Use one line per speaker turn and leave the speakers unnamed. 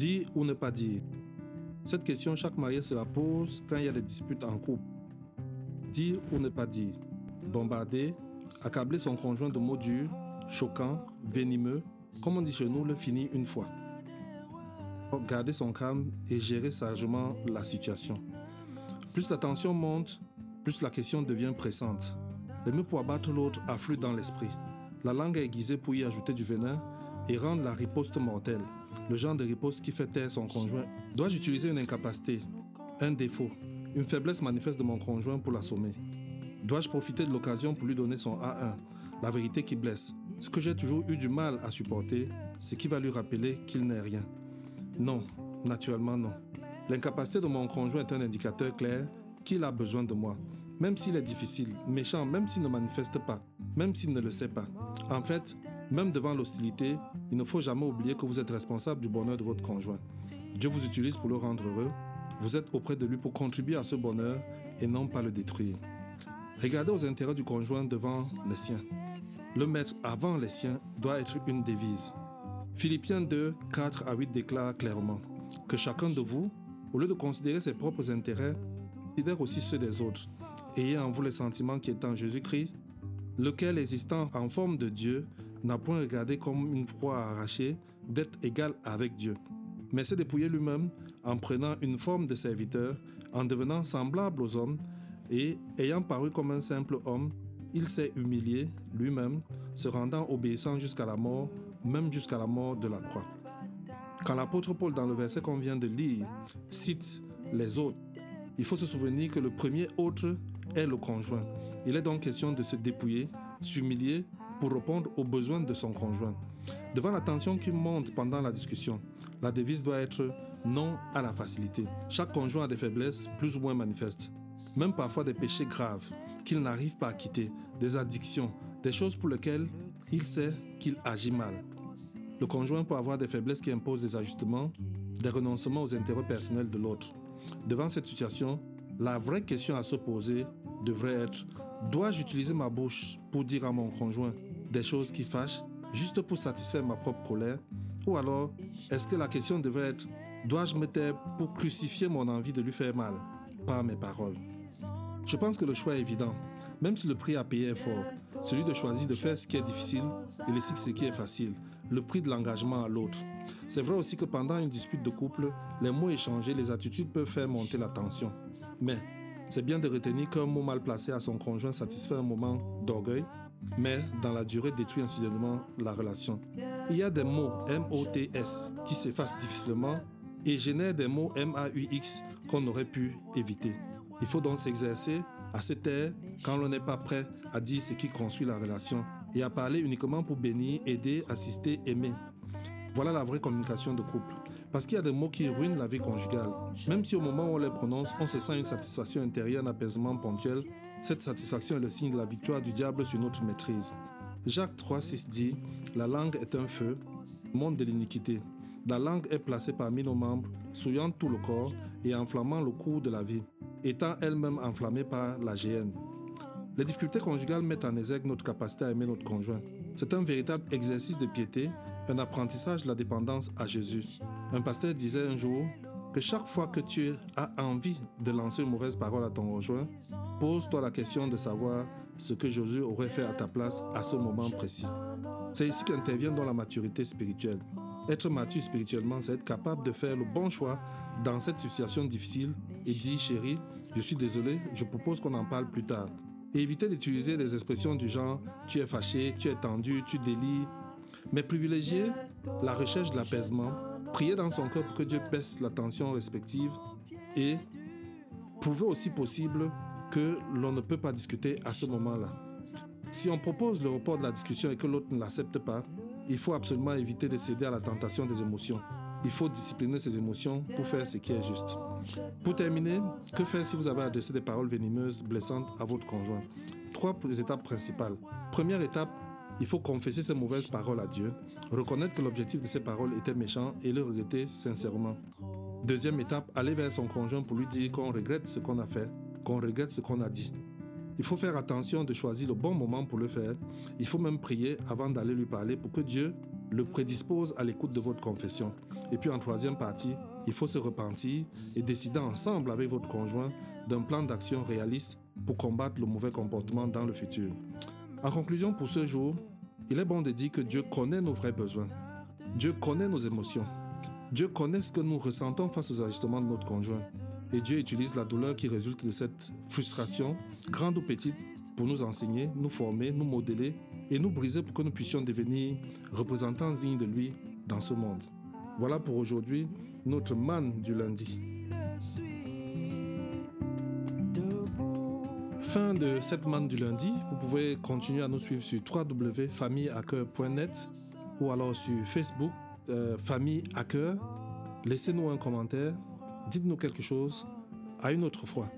Dire ou ne pas dire? Cette question, chaque marié se la pose quand il y a des disputes en couple. Dire ou ne pas dire? Bombarder, accabler son conjoint de mots durs, choquants, venimeux, comme on dit chez nous, le finir une fois. Garder son calme et gérer sagement la situation. Plus la tension monte, plus la question devient pressante. Les mots pour abattre l'autre affluent dans l'esprit. La langue est aiguisée pour y ajouter du venin et rendre la riposte mortelle. Le genre de riposte qui fait taire son conjoint. Dois-je utiliser une incapacité, un défaut, une faiblesse manifeste de mon conjoint pour l'assommer? Dois-je profiter de l'occasion pour lui donner son A1, la vérité qui blesse? Ce que j'ai toujours eu du mal à supporter, c'est qui va lui rappeler qu'il n'est rien. Non, naturellement non. L'incapacité de mon conjoint est un indicateur clair qu'il a besoin de moi, même s'il est difficile, méchant, même s'il ne manifeste pas, même s'il ne le sait pas. En fait, même devant l'hostilité, il ne faut jamais oublier que vous êtes responsable du bonheur de votre conjoint. Dieu vous utilise pour le rendre heureux. Vous êtes auprès de lui pour contribuer à ce bonheur et non pas le détruire. Regardez aux intérêts du conjoint devant les siens. Le mettre avant les siens doit être une devise. Philippiens 2, 4 à 8 déclare clairement que chacun de vous, au lieu de considérer ses propres intérêts, considère aussi ceux des autres. Ayez en vous le sentiment qui est en Jésus-Christ, lequel, existant en forme de Dieu, n'a point regardé comme une proie arrachée d'être égal avec Dieu, mais s'est dépouillé lui-même en prenant une forme de serviteur, en devenant semblable aux hommes, et ayant paru comme un simple homme, il s'est humilié lui-même, se rendant obéissant jusqu'à la mort, même jusqu'à la mort de la croix. Quand l'apôtre Paul, dans le verset qu'on vient de lire, cite les autres, il faut se souvenir que le premier autre est le conjoint. Il est donc question de se dépouiller, s'humilier pour répondre aux besoins de son conjoint. Devant la tension qui monte pendant la discussion, la devise doit être non à la facilité. Chaque conjoint a des faiblesses plus ou moins manifestes même parfois des péchés graves qu'il n'arrive pas à quitter, des addictions, des choses pour lesquelles il sait qu'il agit mal. Le conjoint peut avoir des faiblesses qui imposent des ajustements, des renoncements aux intérêts personnels de l'autre. Devant cette situation, la vraie question à se poser devrait être dois-je utiliser ma bouche pour dire à mon conjoint des choses qui fâchent juste pour satisfaire ma propre colère? Ou alors, est-ce que la question devrait être dois-je me taire pour crucifier mon envie de lui faire mal par mes paroles? Je pense que le choix est évident, même si le prix à payer est fort. Celui de choisir de faire ce qui est difficile et laisser ce qui est facile, le prix de l'engagement à l'autre. C'est vrai aussi que pendant une dispute de couple, les mots échangés, les attitudes peuvent faire monter la tension. Mais c'est bien de retenir qu'un mot mal placé à son conjoint satisfait un moment d'orgueil, mais dans la durée détruit insidieusement la relation. Il y a des mots M-O-T-S qui s'effacent difficilement et génèrent des mots M-A-U-X qu'on aurait pu éviter. Il faut donc s'exercer à se taire quand l'on n'est pas prêt à dire ce qui construit la relation et à parler uniquement pour bénir, aider, assister, aimer. Voilà la vraie communication de couple. Parce qu'il y a des mots qui ruinent la vie conjugale. Même si au moment où on les prononce, on se sent une satisfaction intérieure, un apaisement ponctuel, cette satisfaction est le signe de la victoire du diable sur notre maîtrise. Jacques 3,6 dit La langue est un feu, monde de l'iniquité. La langue est placée parmi nos membres, souillant tout le corps et enflammant le cours de la vie étant elle-même enflammée par la GN. Les difficultés conjugales mettent en exergue notre capacité à aimer notre conjoint. C'est un véritable exercice de piété, un apprentissage de la dépendance à Jésus. Un pasteur disait un jour que chaque fois que tu as envie de lancer une mauvaise parole à ton conjoint, pose-toi la question de savoir ce que Jésus aurait fait à ta place à ce moment précis. C'est ici qu'intervient dans la maturité spirituelle. Être mature spirituellement, c'est être capable de faire le bon choix dans cette situation difficile et dire chérie, je suis désolé, je propose qu'on en parle plus tard. Et éviter d'utiliser des expressions du genre tu es fâché, tu es tendu, tu délies, mais privilégier la recherche de l'apaisement, prier dans son cœur pour que Dieu baisse la tension respective et prouver aussi possible que l'on ne peut pas discuter à ce moment-là. Si on propose le report de la discussion et que l'autre ne l'accepte pas, il faut absolument éviter de céder à la tentation des émotions. Il faut discipliner ses émotions pour faire ce qui est juste. Pour terminer, que faire si vous avez adressé des paroles venimeuses, blessantes à votre conjoint? Trois étapes principales. Première étape, il faut confesser ces mauvaises paroles à Dieu, reconnaître que l'objectif de ces paroles était méchant et le regretter sincèrement. Deuxième étape, aller vers son conjoint pour lui dire qu'on regrette ce qu'on a fait, qu'on regrette ce qu'on a dit. Il faut faire attention de choisir le bon moment pour le faire. Il faut même prier avant d'aller lui parler pour que Dieu le prédispose à l'écoute de votre confession. Et puis en troisième partie, il faut se repentir et décider ensemble avec votre conjoint d'un plan d'action réaliste pour combattre le mauvais comportement dans le futur. En conclusion, pour ce jour, il est bon de dire que Dieu connaît nos vrais besoins. Dieu connaît nos émotions. Dieu connaît ce que nous ressentons face aux ajustements de notre conjoint. Et Dieu utilise la douleur qui résulte de cette frustration, grande ou petite, pour nous enseigner, nous former, nous modeler et nous briser pour que nous puissions devenir représentants dignes de lui dans ce monde. Voilà pour aujourd'hui notre manne du lundi. Fin de cette manne du lundi. Vous pouvez continuer à nous suivre sur www.famillehacker.net ou alors sur Facebook, euh, Famille Hacker. Laissez-nous un commentaire, dites-nous quelque chose. À une autre fois.